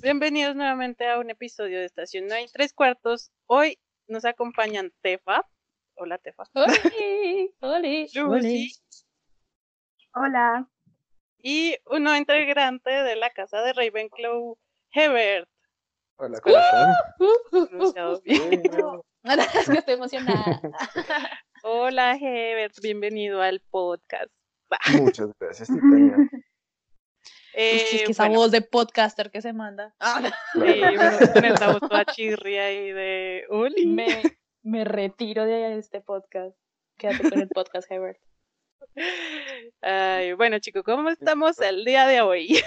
bienvenidos nuevamente a un episodio de Estación No hay tres cuartos. Hoy nos acompañan Tefa. Hola Tefa. Hola. Lucy. Hola. Y un nuevo integrante de la casa de Ravenclaw, Hebert. Hola, ¿cómo están? Bien. Es que estoy emocionada. Hola Hebert, bienvenido al podcast. Muchas gracias, Titania. Eh, es que esa bueno, voz de podcaster que se manda. sí, toda chirria y de Uli. me, me retiro de este podcast. Quédate con el podcast, Hebert. Ay, bueno chicos, ¿cómo estamos el día de hoy?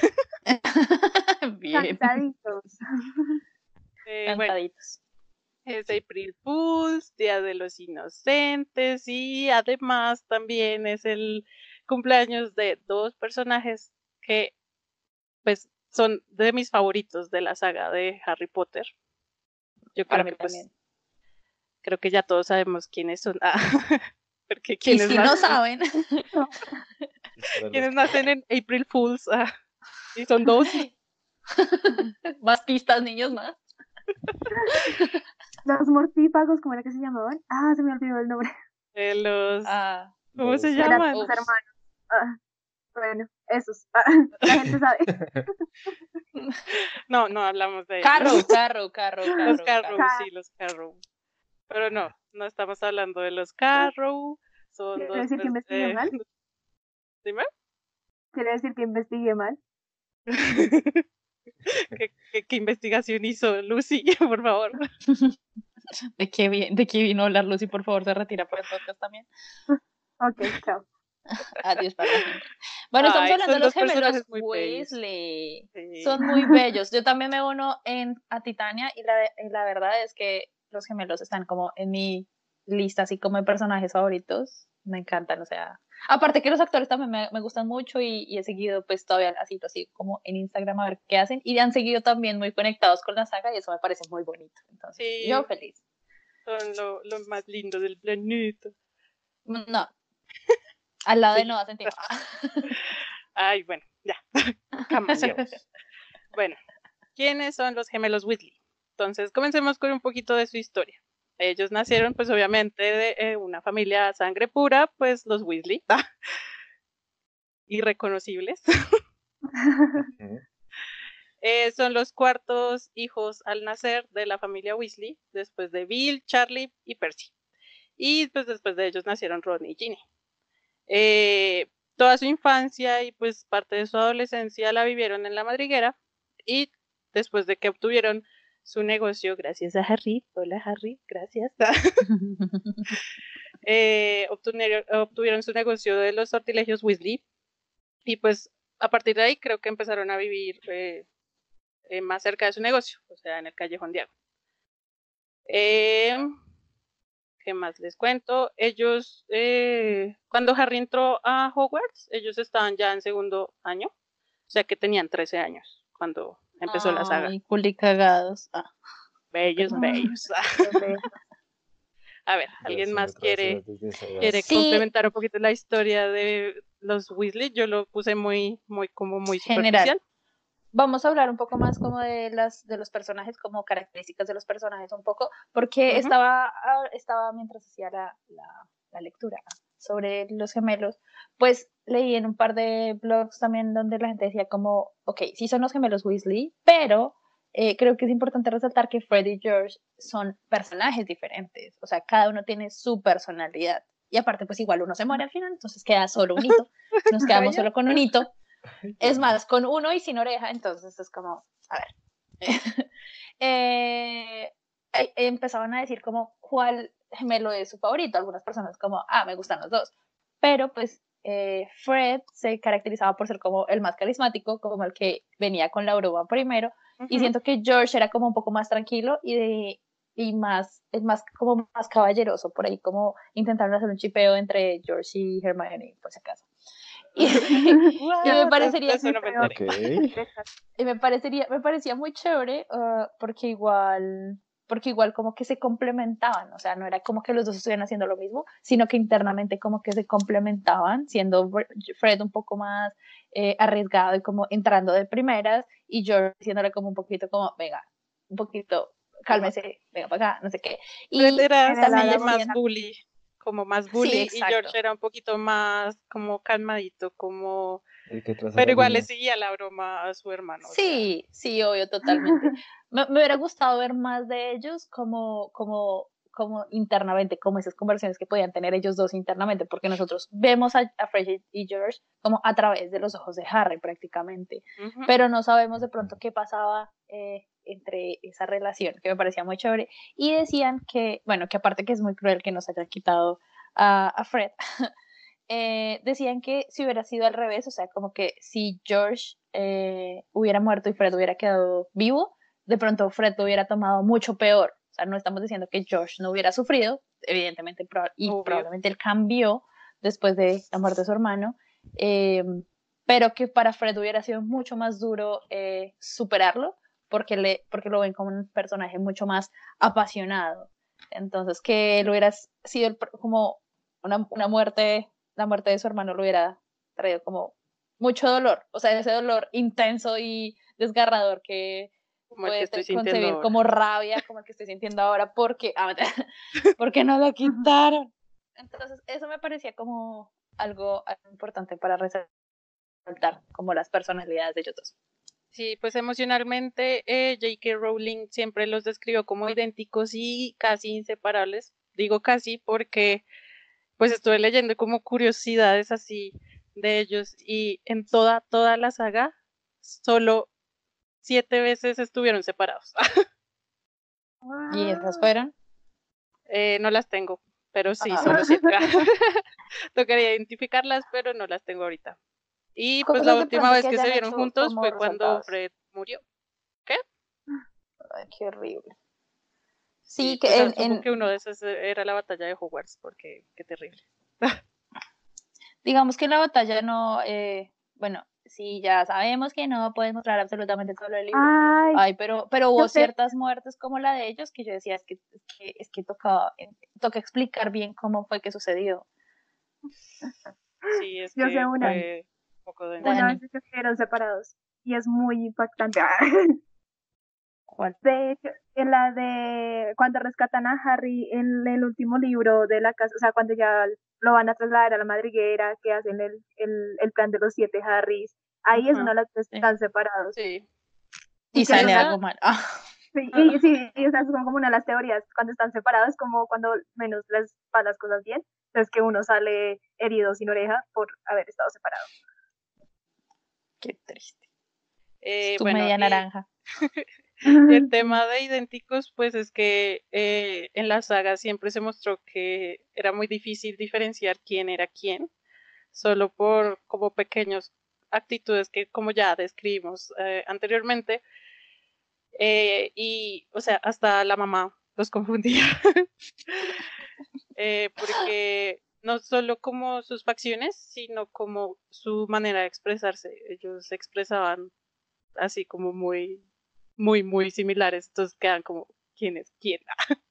Bien. Cansaditos. Eh, bueno, Cantaditos. es April Fools, Día de los Inocentes y además también es el cumpleaños de dos personajes que pues son de mis favoritos de la saga de Harry Potter. Yo Para creo mí que pues, creo que ya todos sabemos quiénes son. Ah, porque Y quienes si no saben, quienes nacen en April Fools ah, y son dos. más pistas, niños, más. Los mortífagos, ¿cómo era que se llamaban? Ah, se me olvidó el nombre. de los Ah, ¿cómo se Los- llaman? Uf. hermanos. Ah, bueno, esos. Ah, la gente sabe. No, no hablamos de ellos. Carro, carro, carro, carro. Los Carrow, Carrow. sí, los Carrow. Pero no, no estamos hablando de los Carrow. Son ¿Quiere dos. decir que investigué este, mal? Dime. Quiere decir que investigué mal. ¿Qué, qué, qué investigación hizo Lucy, por favor? ¿De qué, vi- ¿De qué vino a hablar Lucy? Por favor, se retira por el podcast también. Ok, chao. Adiós para siempre. Bueno, estamos Ay, hablando de los gemelos. Weasley. Sí. Son muy bellos. Yo también me uno en, a Titania y la, y la verdad es que los gemelos están como en mi lista así como de personajes favoritos. Me encantan, o sea. Aparte que los actores también me, me gustan mucho y, y he seguido pues todavía así, así como en Instagram a ver qué hacen y han seguido también muy conectados con la saga y eso me parece muy bonito. Entonces, Sí. yo feliz. Son lo, lo más lindo del planeta. No. Al lado de Sí. Noah Centineo. Ay, bueno, ya. Cambiamos. Bueno, ¿quiénes son los gemelos Weasley? Entonces, comencemos con un poquito de su historia. Ellos nacieron, pues obviamente, de eh, una familia a sangre pura, pues los Weasley. Irreconocibles. Eh, son los cuartos hijos al nacer de la familia Weasley, después de Bill, Charlie y Percy. Y pues después de ellos nacieron Ron y Ginny. Eh, toda su infancia y pues parte de su adolescencia la vivieron en la madriguera y después de que obtuvieron su negocio, gracias a Harry, hola Harry, gracias, eh, obtuvieron, su negocio de los sortilegios Weasley y pues a partir de ahí creo que empezaron a vivir eh, más cerca de su negocio, o sea, en el callejón Diago. ¿Qué más les cuento? Ellos, eh, cuando Harry entró a Hogwarts, ellos estaban ya en segundo año, o sea que tenían 13 años cuando empezó la saga. Ay, culicagados. Ah. Bellos, Ah. bellos. A ver, ¿alguien más quiere, quiere Sí. complementar un poquito la historia de los Weasley? Yo lo puse muy, muy, como muy General. superficial. Vamos a hablar un poco más como de las de los personajes, como características de los personajes un poco, porque estaba, ah, estaba mientras hacía la, la- la lectura sobre los gemelos, pues leí en un par de blogs también donde la gente decía como, ok, sí son los gemelos Weasley, pero eh, creo que es importante resaltar que Fred y George son personajes diferentes, o sea, cada uno tiene su personalidad. Y aparte, pues igual uno se muere al final, entonces queda solo un hito. Nos quedamos solo con un hito. Es más, con uno y sin oreja, entonces es como, a ver. Eh, eh, empezaban a decir como cuál gemelo es su favorito. Algunas personas como, ah, me gustan los dos. Pero pues eh, Fred se caracterizaba por ser como el más carismático, como el que venía con la broma primero. Y siento que George era como un poco más tranquilo y de y más, es más como más caballeroso, por ahí como intentaron hacer un chipeo entre George y Hermione, por si acaso. Y, y me parecería Eso no me enteré. Ok. y me parecería, me parecía muy chévere, ah, porque igual porque igual como que se complementaban, o sea, no era como que los dos estuvieran haciendo lo mismo, sino que internamente como que se complementaban, siendo Fred un poco más eh, arriesgado y como entrando de primeras y George diciéndole como un poquito como, venga, un poquito, cálmese, venga para acá, no sé qué. Y Fred era también más bully, como más bully, y George era un poquito más como calmadito, como pero igual le seguía la broma a su hermano. Sí, sí, obvio, totalmente. me, me, hubiera gustado ver más de ellos como, como, como internamente, como esas conversaciones que podían tener ellos dos internamente, porque nosotros vemos a, a y George como a través de los ojos de Harry prácticamente, pero no sabemos de pronto qué pasaba eh, entre esa relación, que me parecía muy chévere. Y decían que, bueno, que aparte que es muy cruel que nos hayan quitado a, a Fred. Eh, decían que si hubiera sido al revés, o sea, como que si George eh, hubiera muerto y Fred hubiera quedado vivo, de pronto Fred lo hubiera tomado mucho peor. O sea, no estamos diciendo que George no hubiera sufrido, evidentemente, y probablemente él cambió después de la muerte de su hermano, em, pero que para Fred hubiera sido mucho más duro eh, superarlo, porque, le, porque lo ven como un personaje mucho más apasionado. Entonces, que él hubiera sido como una, una muerte la muerte de su hermano lo hubiera traído como mucho dolor, o sea, ese dolor intenso y desgarrador que como puede concebir como rabia, como el que estoy sintiendo ahora, porque, ah, porque no lo quitaron. Entonces, eso me parecía como algo, importante para resaltar, como las personalidades de ellos dos. Sí, pues emocionalmente eh, J.K. Rowling siempre los describió como idénticos y casi inseparables. Digo casi porque pues estuve leyendo como curiosidades así de ellos y en toda, toda la saga solo siete veces estuvieron separados. ¿Y esas fueron? Eh, no las tengo, pero sí, ah. solo siete. Tocaría identificarlas, pero no las tengo ahorita. Y pues la última vez que se vieron juntos fue cuando Fred murió. ¿Qué? Ay, qué horrible. Sí, que, en, en... que uno de esos era la batalla de Hogwarts, porque qué terrible. Digamos que la batalla no, eh, bueno, sí, ya sabemos que no puedes mostrar absolutamente todo el libro. Ay, pero, pero hubo ciertas muertes como la de ellos que yo decía, es que, es que, es que tocaba, eh, toca explicar bien cómo fue que sucedió. Sí, es yo que sé una, fue poco de... Una vez que estuvieron separados y es muy impactante. De hecho, en la de cuando rescatan a Harry en el último libro de la casa, o sea, cuando ya lo van a trasladar a la madriguera, que hacen el, el, el plan de los siete Harrys, ahí es una de las que están separados. Sí. Y, sale algo mal. Ah. Sí, y, sí, y esas son como una de las teorías, cuando están separados, como cuando menos les van las cosas bien, es que uno sale herido sin oreja por haber estado separado. Qué triste. Eh, tu media naranja. el tema de idénticos, pues es que eh, en la saga siempre se mostró que era muy difícil diferenciar quién era quién, solo por como pequeños actitudes que como ya describimos eh, anteriormente. Eh, y, o sea, hasta la mamá los confundía. porque no solo como sus facciones, sino como su manera de expresarse. Ellos se expresaban así como muy muy, muy similares, entonces quedan como, ¿quién es quién?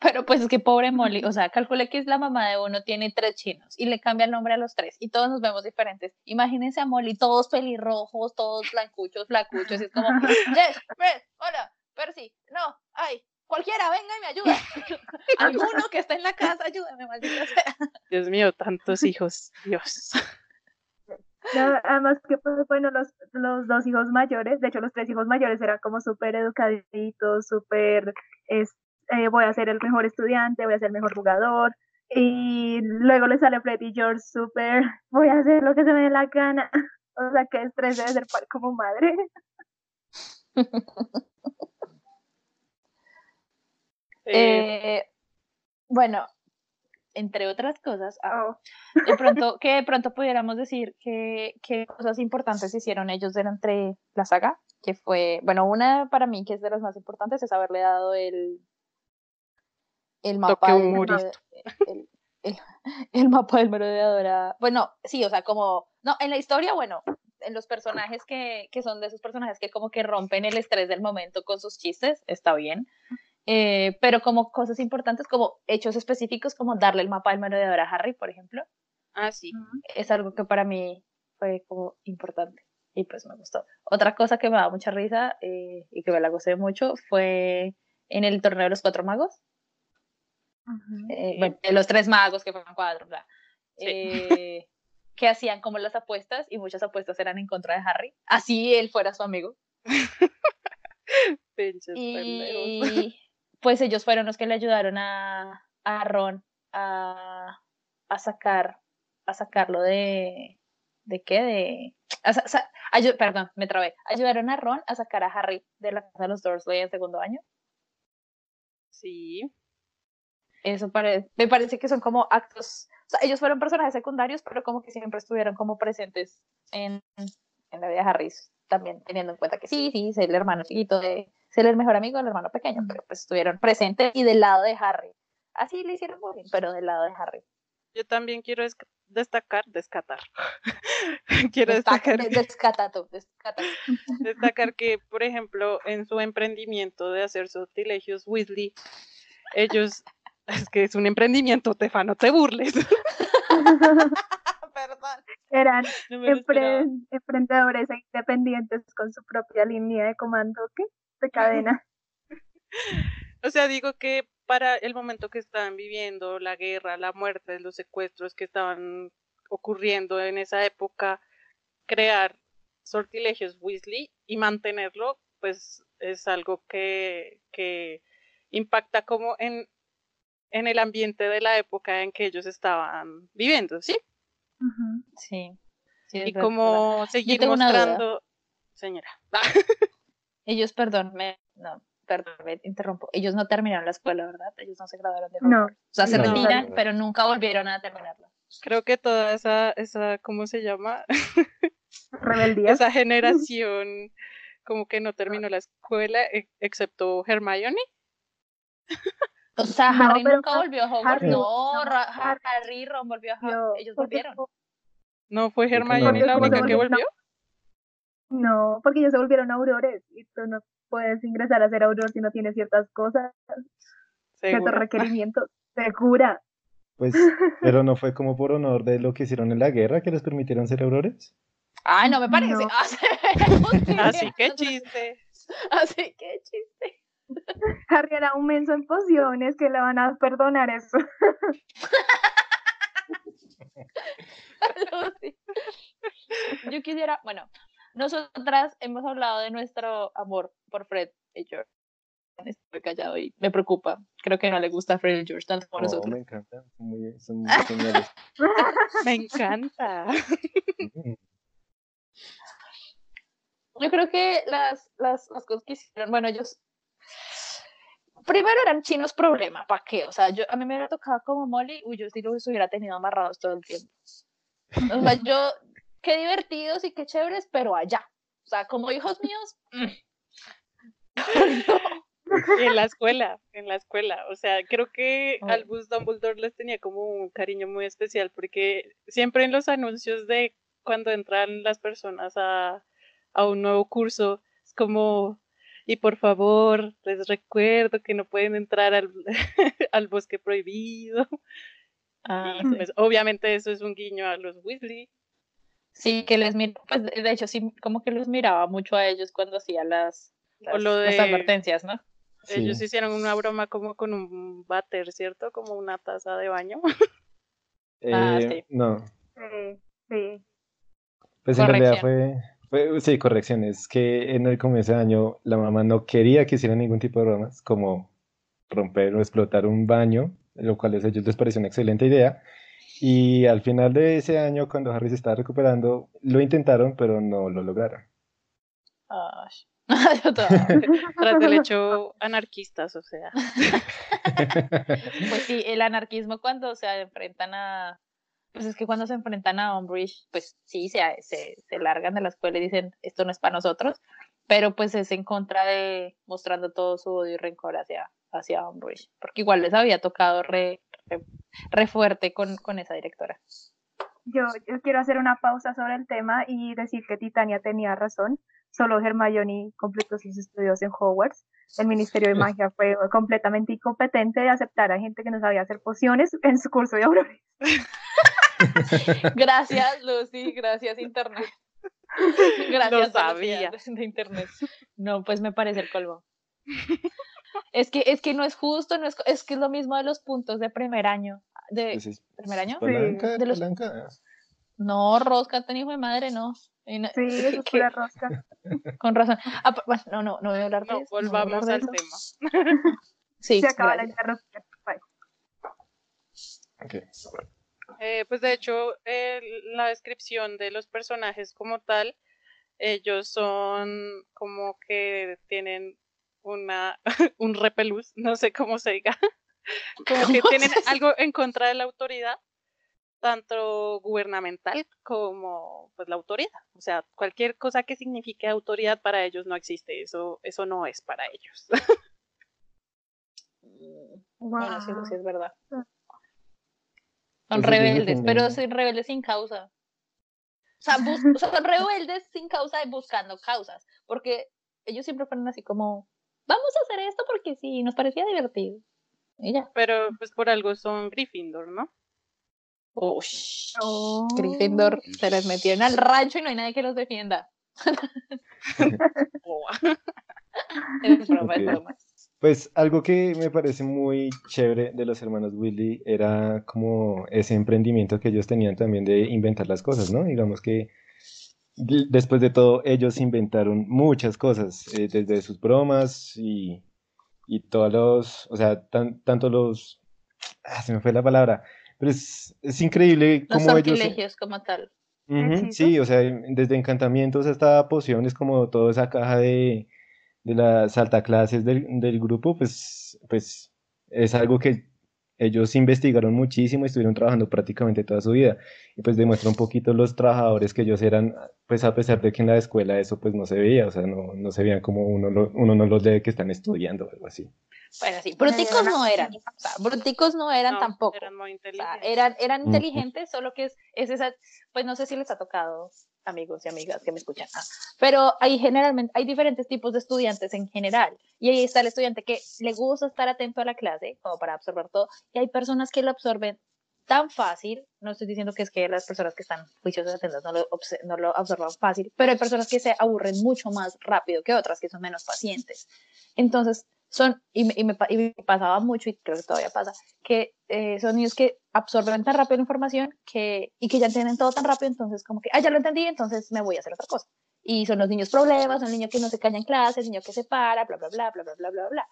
Pero pues es que pobre Molly, o sea, calcule que es la mamá de uno, tiene tres chinos y le cambia el nombre a los tres y todos nos vemos diferentes. Imagínense a Molly, todos pelirrojos, todos blancuchos, flacuchos, y es como, Jess, Fred, hola, Percy, no, ay, cualquiera, venga y me ayuda. Alguno que esté en la casa, ayúdame, maldita sea. Dios mío, tantos hijos, Dios. además que, pues, bueno, los, los dos hijos mayores, de hecho los tres hijos mayores eran como súper educaditos, súper, eh, voy a ser el mejor estudiante, voy a ser el mejor jugador, y luego le sale Freddy George súper, voy a hacer lo que se me dé la gana, o sea, que estrés debe ser como madre. eh, bueno, entre otras cosas, ah, oh. de pronto, que de pronto pudiéramos decir que, cosas importantes hicieron ellos durante la saga, que fue, bueno, una para mí que es de las más importantes es haberle dado el, el mapa del, el, mapa del merodeador bueno, sí, o sea, como, no, en la historia, bueno, en los personajes que, que son de esos personajes que como que rompen el estrés del momento con sus chistes, está bien. Eh, pero como cosas importantes, como hechos específicos, como darle el mapa del merodeador a Harry, por ejemplo, Ah, sí. es algo que para mí fue como importante y pues me gustó. Otra cosa que me da mucha risa eh, y que me la gocé mucho fue en el torneo de los cuatro magos, Ujú. eh, bueno, de los tres magos que fueron cuatro, bla, Sí. eh, que hacían como las apuestas y muchas apuestas eran en contra de Harry, así él fuera su amigo. Pinches pendejos. Y pues ellos fueron los que le ayudaron a, a Ron a, a sacar, a sacarlo de, ¿de qué? De, a sa- sa- ayu- perdón, me trabé. Ayudaron a Ron a sacar a Harry de la casa de los Dursley en segundo año. Sí. Eso pare- me parece que son como actos, o sea, ellos fueron personajes secundarios, pero como que siempre estuvieron como presentes en, en la vida de Harry, también teniendo en cuenta que sí, sí, es el hermano chiquito de, ser el mejor amigo del hermano pequeño, pero pues estuvieron presentes y del lado de Harry. Así le hicieron bullying, pero del lado de Harry. Yo también quiero destacar, descatar. quiero Destaca- destacar, de- Descata tú, descata. destacar que, por ejemplo, en su emprendimiento de hacer sortilegios Weasley, ellos, es que es un emprendimiento, Tefa, no te burles. Perdón. Eran No empre- emprendedores e independientes con su propia línea de comando, ¿qué? De cadena. O sea, digo que para el momento que estaban viviendo, la guerra, la muerte, los secuestros que estaban ocurriendo en esa época, crear sortilegios Weasley y mantenerlo, pues es algo que, que impacta como en, en el ambiente de la época en que ellos estaban viviendo, ¿sí? Sí. Y verdad. como seguir duda. mostrando, señora, Ellos, perdón, me, no, perdón, me interrumpo. Ellos no terminaron la escuela, ¿verdad? Ellos no se graduaron de No. O sea, se No. retiran, pero nunca volvieron a terminarla. creo que toda esa, esa, ¿cómo se llama? Rebeldía. esa generación como que no terminó la escuela, e- excepto Hermione. O sea, Harry nunca volvió a Hogwarts. No, Harry- Ron volvió a Hogwarts. Ellos volvieron. ¿No fue. Hermione la única que volvió? No, porque ellos se volvieron aurores y tú no puedes ingresar a ser auror si no tienes ciertas cosas, ciertos Seguro. requerimientos. Segura. Pues, pero no fue como por honor de lo que hicieron en la guerra que les permitieron ser aurores. Ay, no me parece. No. Ah, sí, Así que chiste. Así que chiste. Harry era un menso en pociones que le van a perdonar eso. Yo quisiera, bueno, nosotras hemos hablado de nuestro amor por Fred y George. Estoy callado y me preocupa. Creo que no le gusta a Fred y George tanto como No, nosotros. me encantan, son muy, son muy geniales. Me encanta. Yo creo que las, las, las cosas que hicieron, bueno, ellos primero eran chinos problema, ¿para qué? O sea, yo, a mí me hubiera tocado como Molly, uy, yo sí los hubiera tenido amarrados todo el tiempo. O sea, yo, qué divertidos y qué chéveres, pero allá. O sea, como hijos míos, mm. En la escuela, en la escuela. O sea, creo que Ay. Albus Dumbledore les tenía como un cariño muy especial porque siempre en los anuncios de cuando entran las personas a, a un nuevo curso, es como, y por favor, les recuerdo que no pueden entrar al, al bosque prohibido. Ah, Y pues, obviamente eso es un guiño a los Weasley. Sí, que les mira, pues de hecho sí, como que los miraba mucho a ellos cuando hacía las, O las, lo las de- advertencias, ¿no? Ellos Sí. hicieron una broma como con un váter, ¿cierto? Como una taza de baño. Ah, Eh, sí. No, Sí, sí. pues en realidad fue, fue, sí, correcciones, que en el comienzo de año la mamá no quería que hicieran ningún tipo de bromas, como romper o explotar un baño, lo cual a ellos les pareció una excelente idea. Y al final de ese año, cuando Harry se estaba recuperando, lo intentaron, pero no lo lograron. Ay. Yo Tras del hecho anarquistas, o sea. Pues sí, el anarquismo cuando se enfrentan a, pues es que cuando se enfrentan a Umbridge, pues sí, se, se, se largan de la escuela y dicen, esto no es para nosotros, pero pues es en contra de, mostrando todo su odio y rencor hacia, hacia Umbridge, porque igual les había tocado re, re, re fuerte con, con esa directora. Yo, yo quiero hacer una pausa sobre el tema y decir que Titania tenía razón solo Hermione completó sus estudios en Hogwarts. El Ministerio de Magia fue completamente incompetente de aceptar a gente que no sabía hacer pociones en su curso de aurores. Gracias, Lucy, gracias, Internet. Gracias, los sabía. de Internet. No, pues me parece el colmo. Es que, es que no es justo, no es, es que es lo mismo de los puntos de primer año. ¿De Pues es primer año? palanca, de los- palanca. No, Rosca, tan hijo de madre, no. No- Sí, eso es pura rosca. Con razón. Ah, pero- bueno, no, no, no voy a hablar de No, eso. no voy a hablar volvamos de al eso. tema. Sí, Se acaba la interrupción. Bye. Ok. Eh, pues de hecho, la descripción de los personajes como tal, ellos son como que tienen una un repelús, no sé cómo se diga, como que ¿Cómo tienen algo en contra de la autoridad, tanto gubernamental como pues la autoridad. O sea, cualquier cosa que signifique autoridad para ellos no existe, eso, eso no es para ellos. Bueno, sí, Wow. sí, es verdad. Son rebeldes, pero son rebeldes sin causa. O sea, bus- o sea, son rebeldes sin causa y buscando causas. Porque ellos siempre fueron así como, vamos a hacer esto porque sí, nos parecía divertido. Y ya. Pero pues por algo son Gryffindor, ¿no? Oh. Gryffindor se les metieron al rancho y no hay nadie que los defienda. Boa. Es broma, es Ok. broma. Pues algo que me parece muy chévere de los hermanos Weasley era como ese emprendimiento que ellos tenían también de inventar las cosas, ¿no? Digamos que después de todo ellos inventaron muchas cosas, eh, desde sus bromas y, y todos los, o sea, tan- tanto los, ah, se me fue la palabra, pero es, es increíble Los cómo ellos... sortilegios como tal. Ujú, ¿Hechizos? sí, o sea, desde encantamientos hasta pociones, como toda esa caja de, de las altaclases del, del grupo, pues, pues es algo que ellos investigaron muchísimo y estuvieron trabajando prácticamente toda su vida. Y pues demuestra un poquito los trabajadores que ellos eran, pues a pesar de que en la escuela eso pues no se veía, o sea, no, no se veían como uno, lo- uno no los lee que están estudiando o algo así. Bueno, sí, bruticos no eran. O sea, bruticos no eran No, tampoco. Eran muy O sea, inteligentes. eran, inteligentes, solo que es, es esa, pues no sé si les ha tocado, amigos y amigas que me escuchan, pero hay generalmente, hay diferentes tipos de estudiantes en general, y ahí está el estudiante que le gusta estar atento a la clase, como para absorber todo, y hay personas que lo absorben tan fácil, no estoy diciendo que es que las personas que están juiciosas atentas no lo, no lo absorban fácil, pero hay personas que se aburren mucho más rápido que otras, que son menos pacientes. Entonces, son, y me, y me y me pasaba mucho, y creo que todavía pasa, que eh, son niños que absorben tan rápido la información que, y que ya entienden todo tan rápido, entonces como que, ah, ya lo entendí, entonces me voy a hacer otra cosa. Y son los niños problemas, son niños que no se callan en clase, el niño que se para, bla, bla, bla, bla, bla, bla, bla, bla.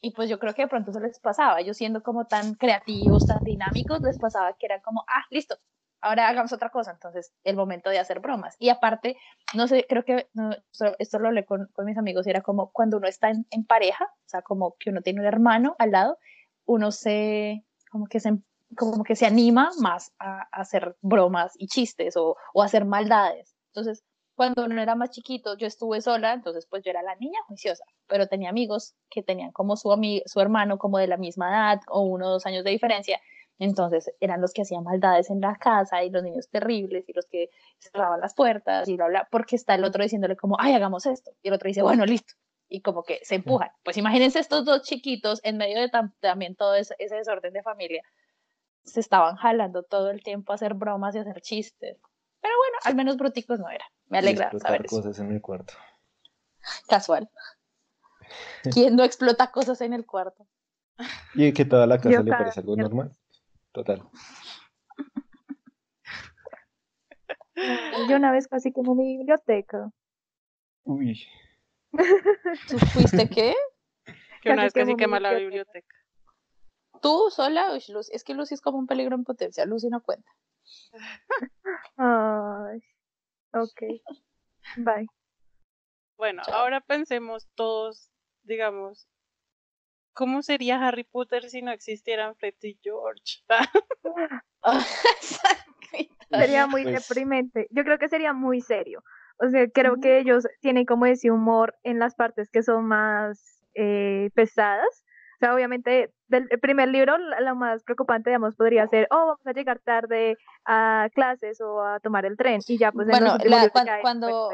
Y pues yo creo que de pronto eso les pasaba, ellos siendo como tan creativos, tan dinámicos, les pasaba que eran como, ah, listo, ahora hagamos otra cosa, entonces el momento de hacer bromas. Y aparte, no sé, creo que no, esto, esto lo hablé con, con mis amigos y era como cuando uno está en, en pareja, o sea, como que uno tiene un hermano al lado, uno se, como que se, como que se anima más a, hacer bromas y chistes o, o hacer maldades. Entonces, cuando uno era más chiquito, yo estuve sola, entonces pues yo era la niña juiciosa, pero tenía amigos que tenían como su, ami- su hermano como de la misma edad o uno o dos años de diferencia, entonces eran los que hacían maldades en la casa y los niños terribles y los que cerraban las puertas y bla, bla, porque está el otro diciéndole como, ay, hagamos esto. Y el otro dice, bueno, listo. Y como que se empujan. Pues imagínense estos dos chiquitos en medio de tam- también todo ese, ese desorden de familia. Se estaban jalando todo el tiempo a hacer bromas y a hacer chistes. Pero bueno, al menos bruticos no eran. Me Y alegra explotar saber eso. cosas en el cuarto. Casual. ¿Quién no explota cosas en el cuarto? Y que toda la casa Yo le cada parece algo normal. Total. Yo una vez casi quemé mi biblioteca. Uy. ¿Tú fuiste qué? Que una vez Casi quema la biblioteca. biblioteca. ¿Tú sola? Uy, Lucy- Es que Lucy es como un peligro en potencia. Lucy no cuenta. Ay, ok. Bye. Bueno, Chao. ahora pensemos todos, digamos, ¿cómo sería Harry Potter si no existieran Fred y George? Sería muy Pues- deprimente. Yo creo que sería muy serio. O sea, creo que ellos tienen como ese humor en las partes que son más eh, pesadas. O sea, obviamente, del el primer libro, lo más preocupante, digamos, podría ser, oh, vamos a llegar tarde a clases o a tomar el tren. Y ya, pues, bueno, la- cuando,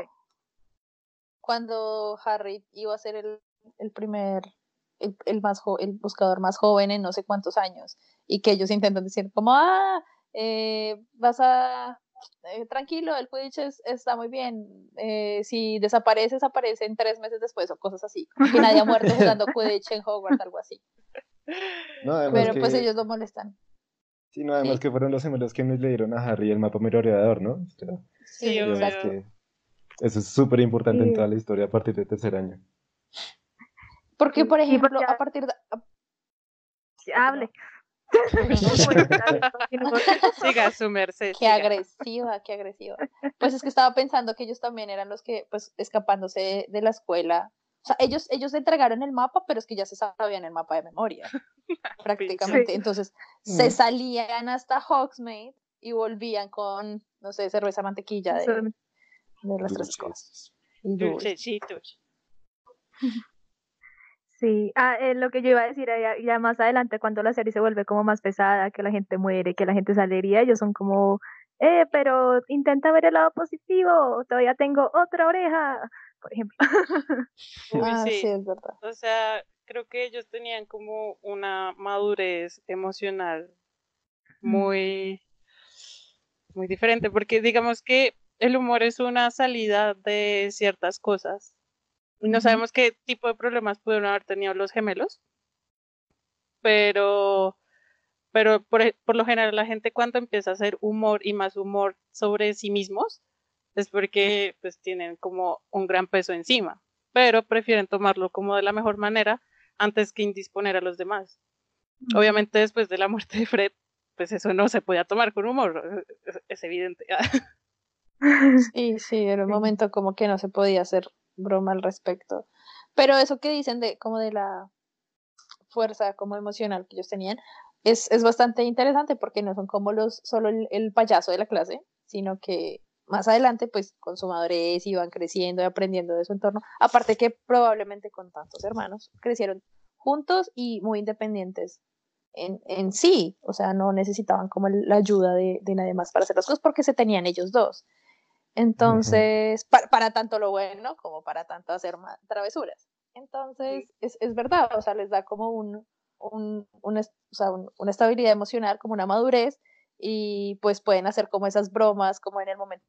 cuando Harry iba a ser el, el primer, el, el más jo- el buscador más joven en no sé cuántos años, y que ellos intentan decir como, ah, eh, vas a, eh, tranquilo, el Quidditch es- está muy bien, eh, si desapareces, aparecen tres meses después, o cosas así, que nadie ha muerto jugando Quidditch en Hogwarts, algo así, No, pero pues ellos lo molestan. Sí, no, además Sí. que fueron los gemelos quienes le dieron a Harry el mapa merodeador, ¿no? O sea, Sí, exacto. que eso es súper importante en toda la historia a partir del tercer año. Porque, por ejemplo, porque- a partir de... a- Hable. Siga su merced. Qué siga. agresiva, qué agresiva. Pues es que estaba pensando que ellos también eran los que, pues, escapándose de, de la escuela. O sea, ellos, ellos entregaron el mapa, pero es que ya se sabían el mapa de memoria, prácticamente. Sí. Entonces, se Mm. salían hasta Hogsmeade y volvían con, no sé, cerveza mantequilla de, de las tres cosas. Dulcecitos. Sí, ah, eh, lo que yo iba a decir era ya, ya más adelante, cuando la serie se vuelve como más pesada, que la gente muere, que la gente sale herida, ellos son como, eh, pero intenta ver el lado positivo, todavía tengo otra oreja, por ejemplo. Uy, Ah, sí. sí, es verdad. O sea, creo que ellos tenían como una madurez emocional muy, muy diferente, porque digamos que el humor es una salida de ciertas cosas. No sabemos qué tipo de problemas pudieron haber tenido los gemelos, pero, pero por, e- por lo general la gente cuando empieza a hacer humor y más humor sobre sí mismos, es porque pues tienen como un gran peso encima, pero prefieren tomarlo como de la mejor manera antes que indisponer a los demás. Obviamente después de la muerte de Fred, pues eso no se podía tomar con humor, es, es evidente. Sí, sí, era un momento como que no se podía hacer broma al respecto. Pero eso que dicen de como de la fuerza como emocional que ellos tenían es, es bastante interesante porque no son como los solo el, el payaso de la clase, sino que más adelante pues con su madurez iban creciendo y aprendiendo de su entorno. Aparte que probablemente con tantos hermanos crecieron juntos y muy independientes en, en sí, o sea, no necesitaban como la ayuda de, de nadie más para hacer las cosas porque se tenían ellos dos. Entonces, pa- para, tanto lo bueno como para tanto hacer travesuras. Entonces, es, es verdad, o sea, les da como un, un, un o sea, un- una estabilidad emocional, como una madurez, y pues pueden hacer como esas bromas como en el momento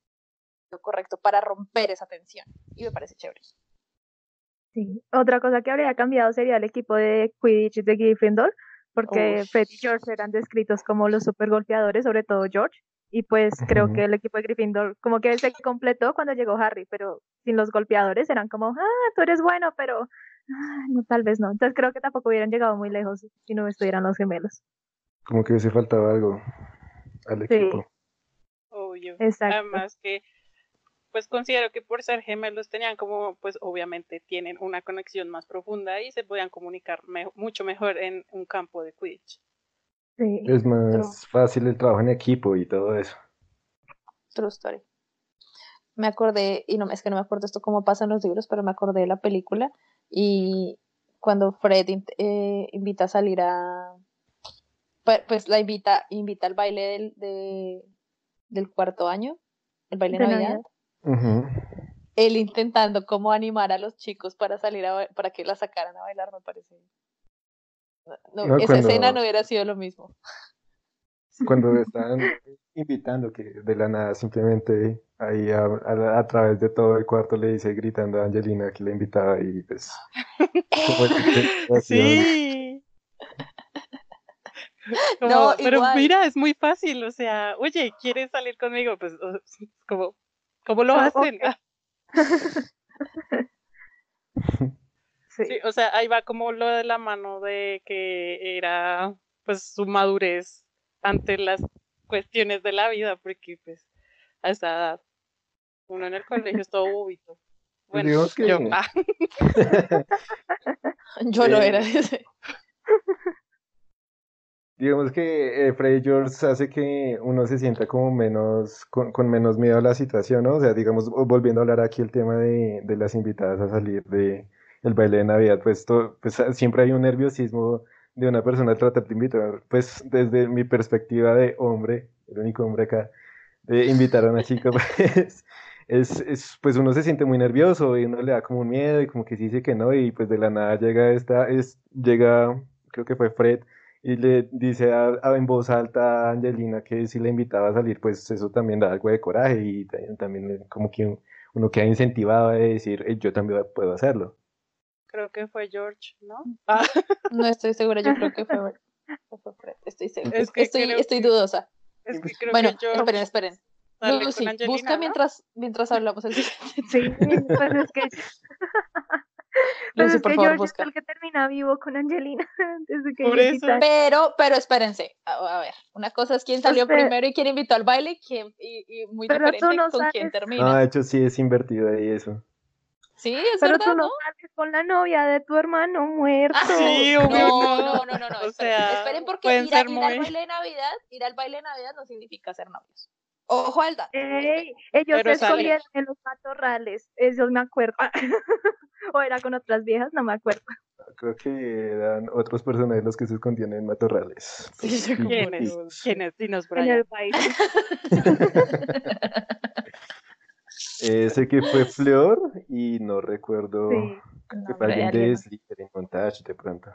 correcto para romper esa tensión. Y me parece chévere. Sí. Otra cosa que habría cambiado sería el equipo de Quidditch de Gryffindor, porque Uf. Fred y George eran descritos como los super golpeadores, sobre todo George, y pues creo que el equipo de Gryffindor como que se completó cuando llegó Harry, pero sin los golpeadores eran como, ah, tú eres bueno, pero ah, no, tal vez no. Entonces creo que tampoco hubieran llegado muy lejos si no estuvieran los gemelos. Como que hubiese faltado algo al Sí. equipo. Obvio. Exacto. Además que, pues considero que por ser gemelos tenían como, pues obviamente tienen una conexión más profunda y se podían comunicar me- mucho mejor en un campo de Quidditch. Sí. Es más fácil el trabajo en equipo y todo eso. True story. Me acordé, y no es que no me acuerdo esto cómo pasa en los libros, pero me acordé de la película y cuando Fred eh, invita a salir a pues, pues la invita, invita al baile del, de- del cuarto año, el baile de Navidad. Él intentando como animar a los chicos para salir a para que la sacaran a bailar, me parece. No, No, esa cuando- escena no hubiera sido lo mismo. Cuando estaban invitando, que de la nada simplemente ahí a, a- a través de todo el cuarto le dice gritando a Angelina que la invitaba y pues como. Sí. Como, No, pero igual. mira, es muy fácil, o sea, oye, ¿quieres salir conmigo? Pues, como, ¿cómo lo Ah, hacen? Sí. Sí, o sea, ahí va como lo de la mano de que era, pues, su madurez ante las cuestiones de la vida, porque, pues, a esa edad, uno en el colegio es todo bobito. Pues Bueno, que- yo, ah, Yo lo Eh, era. dice. Digamos que eh, Freddy George hace que uno se sienta como menos, con, con menos miedo a la situación, ¿no? O sea, digamos, volviendo a hablar aquí el tema de, de las invitadas a salir de el baile de Navidad, pues, to- pues ah, siempre hay un nerviosismo de una persona tratar de invitar, pues desde mi perspectiva de hombre, el único hombre acá, de invitar a una chica, pues es, es, pues uno se siente muy nervioso y uno le da como un miedo y como que sí dice que no y pues de la nada llega esta, es, llega, creo que fue Fred y le dice a, en voz alta a Angelina que si la invitaba a salir, pues eso también da algo de coraje y también, también como que uno queda incentivado a decir, "Eh, yo también puedo hacerlo. Creo que fue George, ¿no? Ah, No estoy segura, yo creo que fue, fue Fred, Estoy segura. Es que estoy, creo estoy que- dudosa. es que creo Bueno, que George esperen, esperen. Lucy, Angelina, busca ¿no? mientras, mientras hablamos el Sí, pues es que, pues Lucy, es por que favor, George es busca. el que termina vivo con Angelina. Desde que Por eso. Pero, pero espérense, a, a ver, una cosa es quién salió primero y quién invitó al baile y, quién, y, y muy Pero diferente no con quién termina. No, de hecho sí es invertido ahí eso. Sí, es Pero verdad, tú no ¿no? sales con la novia de tu hermano muerto. Ah, Sí, no, no, no. no, no, O esperen, sea, esperen porque pueden ir, a- ir al baile de Navidad, ir al baile de Navidad no significa ser novios. Ojo al dato. Ey, ellos Pero se escondieron en los matorrales, eso me acuerdo. o era con otras viejas, no me acuerdo. Creo que eran otros personajes los que se escondían en matorrales. Sí, sí, como ¿Quién por. Dinos, En el baile. Ese que fue Flor y no recuerdo Sí. que fue alguien de Slytherin Montage de pronto.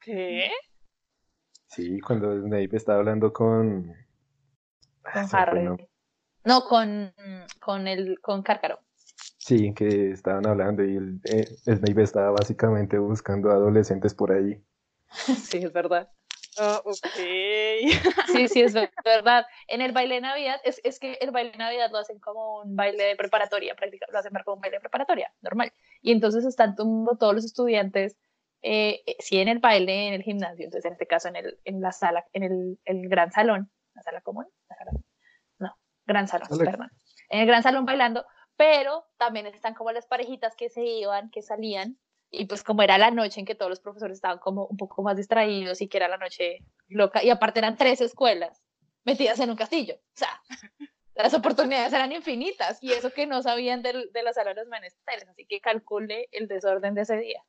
¿Qué? Sí, cuando Snape estaba hablando con... Ah, Con Harry. nombre. No, con, con el con Cárcaro. Sí, que estaban hablando y el, eh, Snape estaba básicamente buscando adolescentes por ahí. Sí, es verdad. Oh, ok. Sí, sí, es ver- verdad. En el baile de Navidad, es, es que el baile de Navidad lo hacen como un baile de preparatoria, prácticamente, lo hacen como un baile de preparatoria, normal. Y entonces están todo- todos los estudiantes, eh, eh, sí en el baile, en el gimnasio, entonces en este caso en, el, en la sala, en el, el gran salón, la sala común, la sala- no, gran salón, Sala- perdón. En el gran salón bailando, pero también están como las parejitas que se iban, que salían, y pues como era la noche en que todos los profesores estaban como un poco más distraídos y que era la noche loca, y aparte eran tres escuelas metidas en un castillo, o sea, las oportunidades eran infinitas, y eso que no sabían del- de la sala de los así que calcule el desorden de ese día.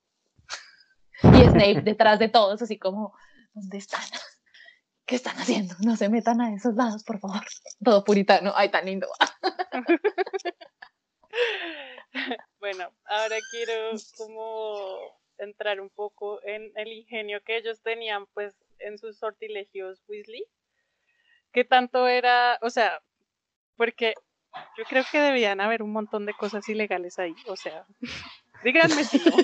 Y Snape detrás de todos, así como, ¿dónde están? ¿Qué están haciendo? No se metan a esos lados, por favor. Todo puritano, ay, tan lindo. Bueno, ahora quiero como entrar un poco en el ingenio que ellos tenían pues en sus sortilegios Weasley. ¿Qué tanto era, o sea, porque yo creo que debían haber un montón de cosas ilegales ahí, o sea, díganme si no.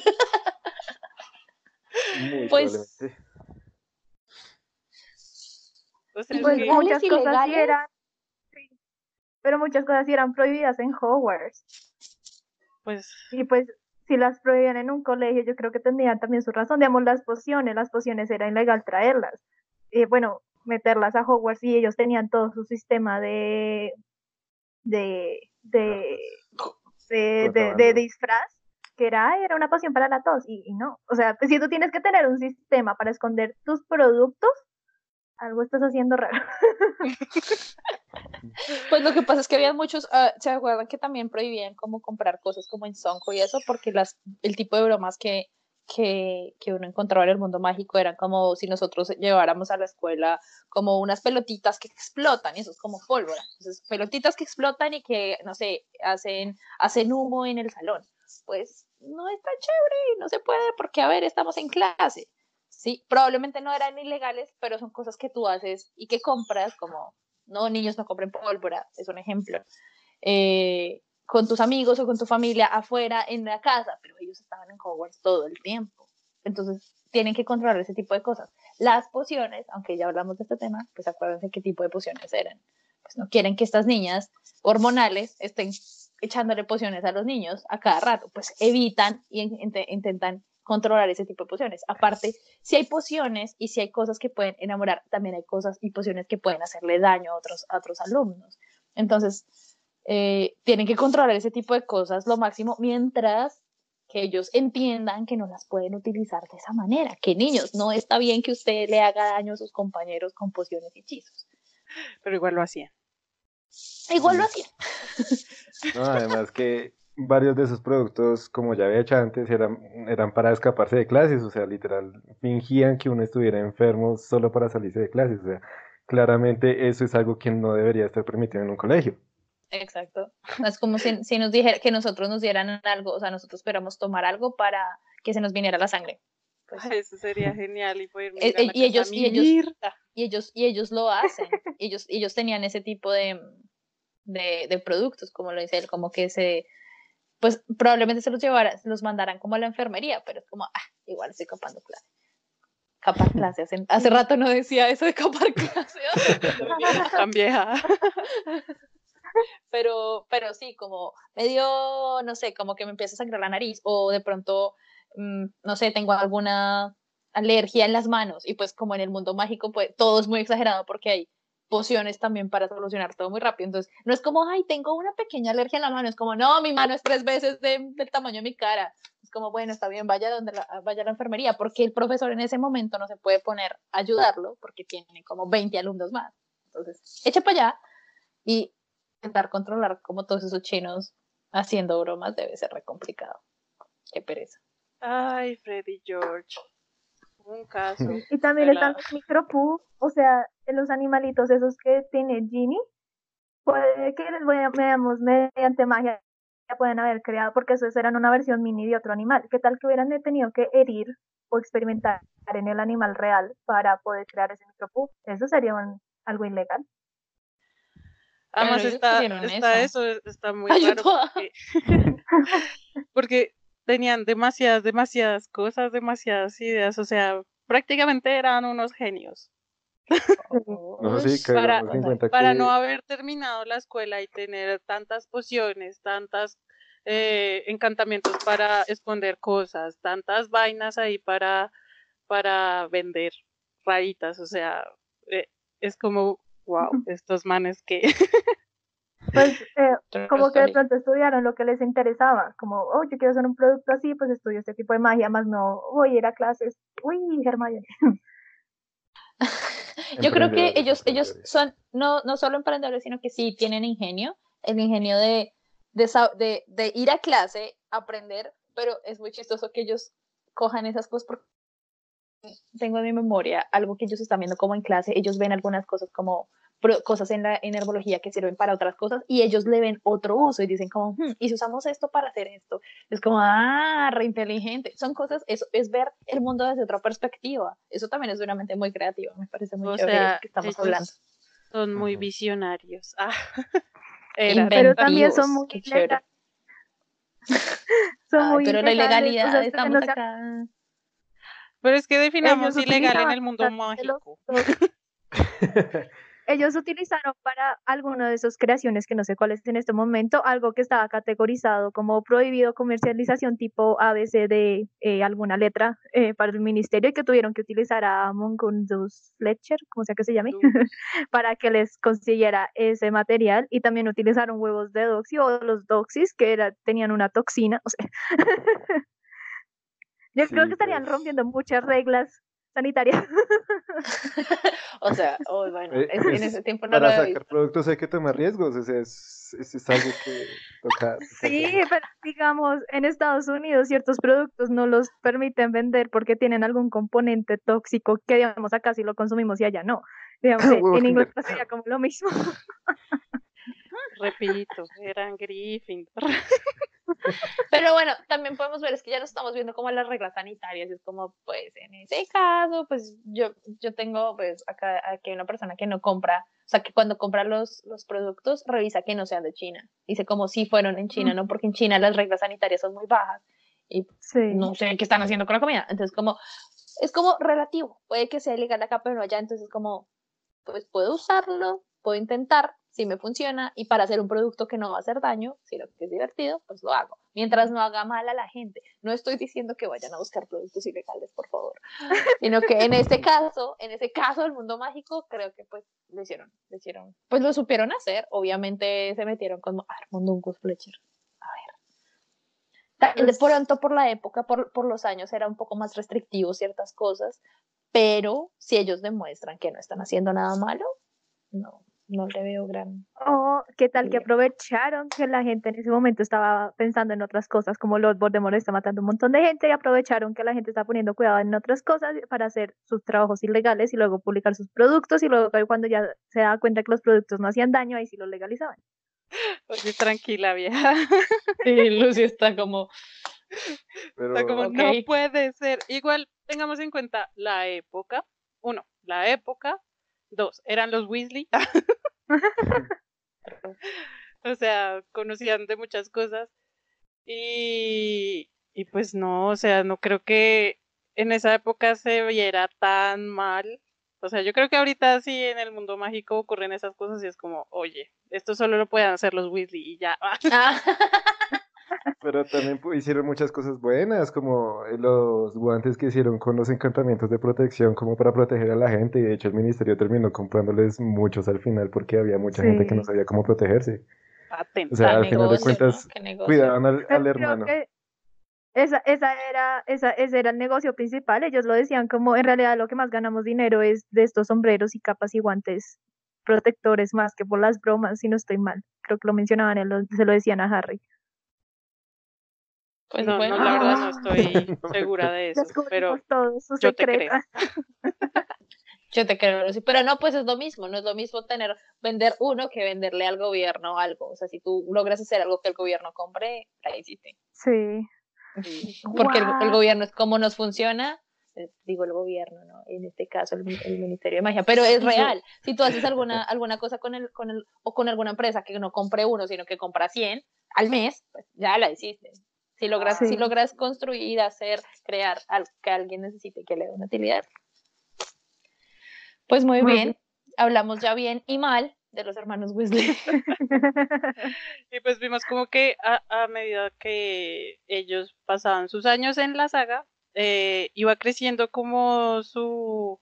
Muy Pues-. O sea, Pues que- ¿Ilegales, muchas cosas sí eran. sí, Pero muchas cosas sí eran prohibidas en Hogwarts. Pues Y pues, si las prohibían en un colegio, yo creo que tendrían también su razón. Digamos, las pociones, las pociones era ilegal traerlas. Eh, bueno, meterlas a Hogwarts y ellos tenían todo su sistema de. de. de. de, de- de Contrabando. disfraz, que era, "Ay, era una poción para la tos, y, y no. O sea, pues, si tú tienes que tener un sistema para esconder tus productos, algo estás haciendo raro. Pues lo que pasa es que había muchos, ah, ¿se acuerdan que también prohibían como comprar cosas como en Sonko y eso? Porque las, el tipo de bromas que, que, que uno encontraba en el mundo mágico eran como si nosotros lleváramos a la escuela como unas pelotitas que explotan, y eso es como pólvora. Entonces, pelotitas que explotan y que, no sé, hacen, hacen humo en el salón. Pues no es tan chévere, no se puede porque, a ver, estamos en clase. Sí, probablemente no eran ilegales, pero son cosas que tú haces y que compras como no, niños no compren pólvora, es un ejemplo. Eh, con tus amigos o con tu familia afuera en la casa, pero ellos estaban en Hogwarts todo el tiempo. Entonces, tienen que controlar ese tipo de cosas. Las pociones, aunque ya hablamos de este tema, pues acuérdense qué tipo de pociones eran. Pues no quieren que estas niñas hormonales estén echándole pociones a los niños a cada rato, pues evitan y int- intentan controlar ese tipo de pociones. Aparte, si hay pociones y si hay cosas que pueden enamorar, también hay cosas y pociones que pueden hacerle daño a otros, a otros alumnos. Entonces, eh, tienen que controlar ese tipo de cosas lo máximo mientras que ellos entiendan que no las pueden utilizar de esa manera. Que niños, no está bien que usted le haga daño a sus compañeros con pociones y hechizos. pero igual lo hacían. Igual lo hacían. No, además que varios de esos productos, como ya había hecho antes, eran, eran para escaparse de clases, o sea, literal, fingían que uno estuviera enfermo solo para salirse de clases, o sea, claramente eso es algo que no debería estar permitido en un colegio. Exacto. Es como si, si nos dijera que nosotros nos dieran algo, o sea, nosotros esperamos tomar algo para que se nos viniera la sangre. Pues, eso sería genial y poder eh, eh, y, ellos, y ellos y ellos y ellos lo hacen. ellos ellos tenían ese tipo de, de, de productos, como lo dice él, como que se pues probablemente se los llevara, los mandaran como a la enfermería, pero es como, ah, igual estoy copando clase. Capar clase. Hace, rato no decía eso de capar clase. Tan vieja. Pero, pero sí, como medio, no sé, como que me empieza a sangrar la nariz o de pronto, mm, no sé, tengo alguna alergia en las manos y pues como en el mundo mágico, pues todo es muy exagerado porque hay pociones también para solucionar todo muy rápido. Entonces, no es como, ay, tengo una pequeña alergia en la mano, es como, no, mi mano es tres veces del tamaño de mi cara. Es como, bueno, está bien, vaya donde la, vaya a la enfermería, porque el profesor en ese momento no se puede poner a ayudarlo porque tiene como 20 alumnos más. Entonces, echa para allá y intentar controlar como todos esos chinos haciendo bromas debe ser re complicado. Qué pereza. Ay, Freddy George. Un caso. Y también están los micropú, o sea, los animalitos esos que tiene Ginny, puede que les veamos mediante magia pueden haber creado, porque esos eran una versión mini de otro animal. ¿Qué tal que hubieran tenido que herir o experimentar en el animal real para poder crear ese micropú? Eso sería algo ilegal. Además está, está eso. está muy raro porque, porque, tenían demasiadas, demasiadas cosas, demasiadas ideas, o sea, prácticamente eran unos genios. para, para no haber terminado la escuela y tener tantas pociones, tantas eh, encantamientos para esconder cosas, tantas vainas ahí para, para vender rayitas, o sea, eh, es como, wow, estos manes que... Pues eh, como que de pronto estudiaron lo que les interesaba, como, oh, yo quiero hacer un producto así, pues estudio este tipo de magia, más no voy a ir a clases, uy, Hermione. Yo creo que ellos, ellos son no, no solo emprendedores, sino que sí tienen ingenio, el ingenio de, de, de ir a clase, aprender, pero es muy chistoso que ellos cojan esas cosas porque tengo en mi memoria algo que ellos están viendo como en clase, ellos ven algunas cosas como cosas en la en herbología que sirven para otras cosas y ellos le ven otro uso y dicen como, hmm, y si usamos esto para hacer esto, es como, ah, re inteligente. Son cosas, eso es ver el mundo desde otra perspectiva. Eso también es realmente muy creativo, me parece muy chévere que estamos hablando. Son muy visionarios. Ah, pero también son muy son muy pero la ilegalidad, estamos acá. Pero es que definamos ilegal en el mundo mágico. ellos utilizaron para alguna de sus creaciones, que no sé cuál es en este momento, algo que estaba categorizado como prohibido comercialización tipo ABC de eh, alguna letra eh, para el ministerio y que tuvieron que utilizar a Mungundus Fletcher, como sea que se llame, para que les consiguiera ese material. Y también utilizaron huevos de doxy o los doxys que era, tenían una toxina, o sea, yo creo que estarían pues. rompiendo muchas reglas sanitaria. o sea, oh, bueno, eh, en ese tiempo no Para sacar productos hay que tomar riesgos, o sea, es, es, algo que toca. Sí, pero digamos, en Estados Unidos ciertos productos no los permiten vender porque tienen algún componente tóxico que, digamos, acá sí lo consumimos y allá no. Digamos, en Inglaterra sería como lo mismo. Repito, eran Gryffindor. Pero bueno, también podemos ver, es que ya nos estamos viendo como las reglas sanitarias, es como, pues, en ese caso, pues, yo, yo tengo, pues, acá, aquí una persona que no compra, o sea, que cuando compra los, los productos, revisa que no sean de China. Dice como si fueron en China, ¿no? Porque en China las reglas sanitarias son muy bajas y no sé qué están haciendo con la comida. Entonces, como, es como relativo, puede que sea ilegal acá, pero allá, entonces, como, pues, puedo usarlo, puedo intentar, si me funciona y para hacer un producto que no va a hacer daño, si lo que es divertido, pues lo hago. Mientras no haga mal a la gente. No estoy diciendo que vayan a buscar productos ilegales, por favor. Sino que en este caso, en ese caso del mundo mágico, creo que pues lo hicieron, lo hicieron. Pues lo supieron hacer. Obviamente se metieron con Mundungus Fletcher. A ver. De pronto por la época, por, por los años, era un poco más restrictivo ciertas cosas, pero si ellos demuestran que no están haciendo nada malo, no, no le veo gran. Oh, ¿qué tal que aprovecharon que la gente en ese momento estaba pensando en otras cosas, como Lord Voldemort está matando un montón de gente y aprovecharon que la gente está poniendo cuidado en otras cosas para hacer sus trabajos ilegales y luego publicar sus productos y luego cuando ya se da cuenta que los productos no hacían daño, ahí sí los legalizaban. Oye, tranquila, vieja. Sí, Lucy está como, Pero Está como, no puede ser. Igual, tengamos en cuenta la época. Uno, la época. Dos, eran los Weasley. o sea, conocían de muchas cosas. Y, y pues no, o sea, no creo que en esa época se viera tan mal. O sea, yo creo que ahorita sí en el mundo mágico ocurren esas cosas y es como, oye, esto solo lo pueden hacer los Weasley y ya. Pero también hicieron muchas cosas buenas, como eh, los guantes que hicieron con los encantamientos de protección, como para proteger a la gente, y de hecho el ministerio terminó comprándoles muchos al final porque había mucha gente que no sabía cómo protegerse. Atenta. O sea, al final de cuentas, cuidaban al, al hermano. esa, esa era, esa, ese era el negocio principal. Ellos lo decían como en realidad lo que más ganamos dinero es de estos sombreros y capas y guantes protectores más que por las bromas, si no estoy mal. Creo que lo mencionaban, lo- se lo decían a Harry. Pues no, bueno, no, la verdad no estoy segura de eso, pero yo te creo. Yo te creo, Lucy, pero no, pues es lo mismo, no es lo mismo tener, vender uno que venderle al gobierno algo. O sea, si tú logras hacer algo que el gobierno compre, la hiciste. Sí. sí. Porque el, gobierno es como nos funciona, eh, digo el gobierno, ¿no? En este caso el, mi- el Ministerio de Magia, pero es real. Si tú haces alguna, alguna cosa con el, con el, o con alguna empresa que no compre uno, sino que compra 100 al mes, pues ya la hiciste. Si logras, Sí. si logras construir, hacer, crear algo que alguien necesite que le dé una utilidad. Pues muy, Muy bien. bien. hablamos ya bien y mal de los hermanos Weasley. Y pues vimos como que a, a medida que ellos pasaban sus años en la saga, eh, iba creciendo como su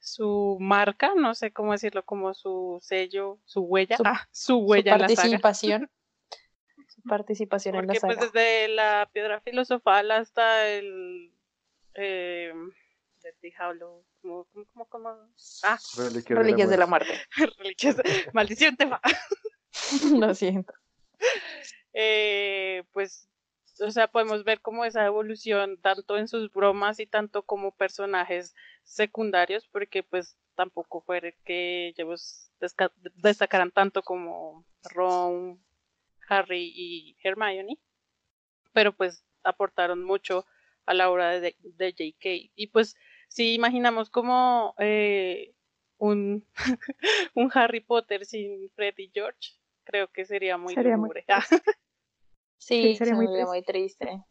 su marca, no sé cómo decirlo, como su sello, su huella, Su- ah, su Su huella en la saga. Participación. En la Porque pues saga. desde la piedra filosofal hasta el eh, Deathly Hallows, como, como, como, ah, Reliquias Reliquias de la muerte. muerte. reliquias, maldición te va. Lo siento. eh, pues, o sea, podemos ver como esa evolución tanto en sus bromas y tanto como personajes secundarios, porque pues tampoco fue que ellos destacaran tanto como Ron, Harry y Hermione, pero pues aportaron mucho a la obra de, de J.K. Y pues si imaginamos como eh, un, un Harry Potter sin Fred y George, creo que sería muy Sería muy lúgubre. Ah, Sí, Sí, sería muy triste.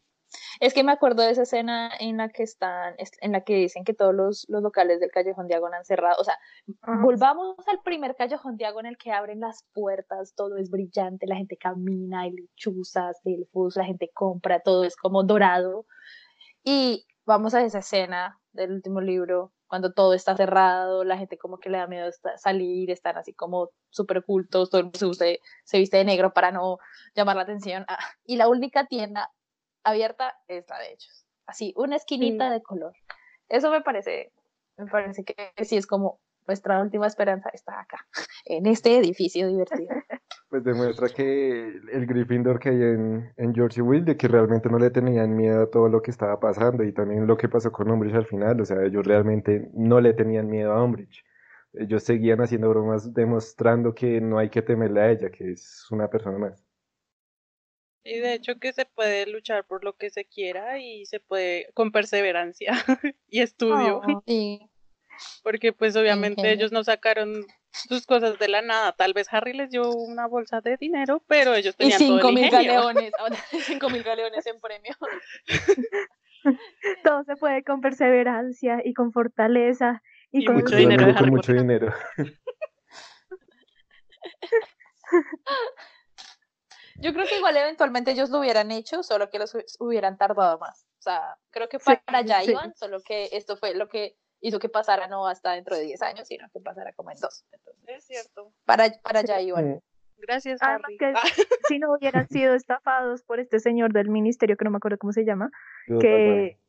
Es que me acuerdo de esa escena en la que están, es- en la que dicen que todos los, los locales del Callejón Diagon han cerrado. O sea, volvamos al primer Callejón Diagon en el que abren las puertas, todo es brillante, la gente camina, hay lechuzas, elfos, la gente compra, todo es como dorado. Y vamos a esa escena del último libro, cuando todo está cerrado, la gente como que le da miedo salir, están así como súper ocultos, todo el mundo se, viste- se viste de negro para no llamar la atención. Ah, y la única tienda abierta es la de ellos. Así, una esquinita Sí. de color. Eso me parece, me parece que sí es como nuestra última esperanza está acá, en este edificio divertido. Pues demuestra que el Gryffindor que hay en, en George y Will, de que realmente no le tenían miedo a todo lo que estaba pasando y también lo que pasó con Umbridge al final, o sea, ellos realmente no le tenían miedo a Umbridge. Ellos seguían haciendo bromas demostrando que no hay que temerle a ella, que es una persona más. Y de hecho que se puede luchar por lo que se quiera y se puede con perseverancia y estudio, Oh. Sí, porque pues obviamente ellos no sacaron sus cosas de la nada. Tal vez Harry les dio una bolsa de dinero, pero ellos y tenían todo cinco el mil ingenio. galeones, cinco mil galeones en premio. Todo se puede con perseverancia y con fortaleza y, Y con mucho dinero de Solamente con Harry mucho Potter. dinero. Yo creo que igual eventualmente ellos lo hubieran hecho, solo que los hu- hubieran tardado más. O sea, creo que Sí, para allá sí. iban, solo que esto fue lo que hizo que pasara no hasta dentro de 10 años, sino que pasara como en dos. Entonces, Es cierto. para, para allá iban. Gracias, Además que Ah, si no hubieran sido estafados por este señor del ministerio, que no me acuerdo cómo se llama, Dios, que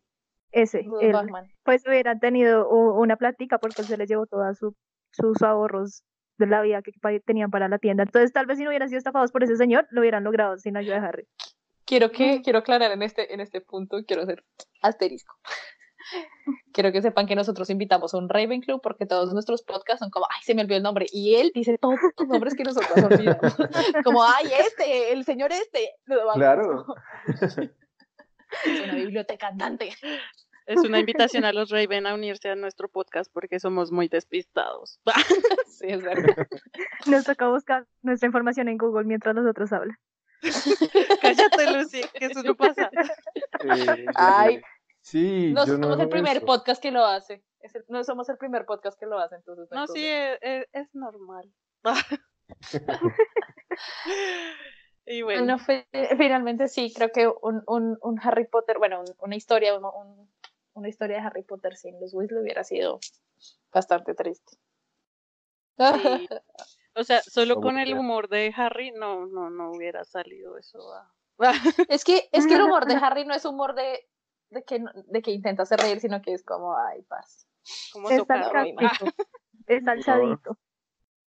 ese, Good él, Batman. pues hubieran tenido una plática porque él se les llevó todos sus ahorros de la vida que tenían para la tienda. Entonces, tal vez si no hubieran sido estafados por ese señor, lo hubieran logrado sin ayuda de Harry. Quiero que quiero aclarar en este en este punto, quiero hacer asterisco. Quiero que sepan que nosotros invitamos a un Ravenclaw porque todos nuestros podcasts son como, ay, se me olvidó el nombre. Y él dice todos los nombres que nosotros olvidamos. como, ay, este, el señor este. Claro. Es una biblioteca andante. Es una invitación a los Raven a unirse a nuestro podcast porque somos muy despistados. sí, es verdad. Nos toca buscar nuestra información en Google mientras los otros hablan. Cállate, Lucy, que eso no pasa. Eh, Ay. sí, No yo no somos el primer eso. podcast que lo hace. Es el- no somos el primer podcast que lo hace, entonces. No, sí, problema. es, es- es normal. y bueno, Bueno, fe- finalmente sí, creo que un, un, un Harry Potter, bueno, un- una historia, un- un- una historia de Harry Potter sin los Weasley hubiera sido bastante triste. Sí. o sea, solo con el humor de Harry no, no, no hubiera salido eso. a- Es que, es que el humor de Harry no es humor de, de, que, de que intenta hacer reír, sino que es como, ay, paz. Como Es alzadito.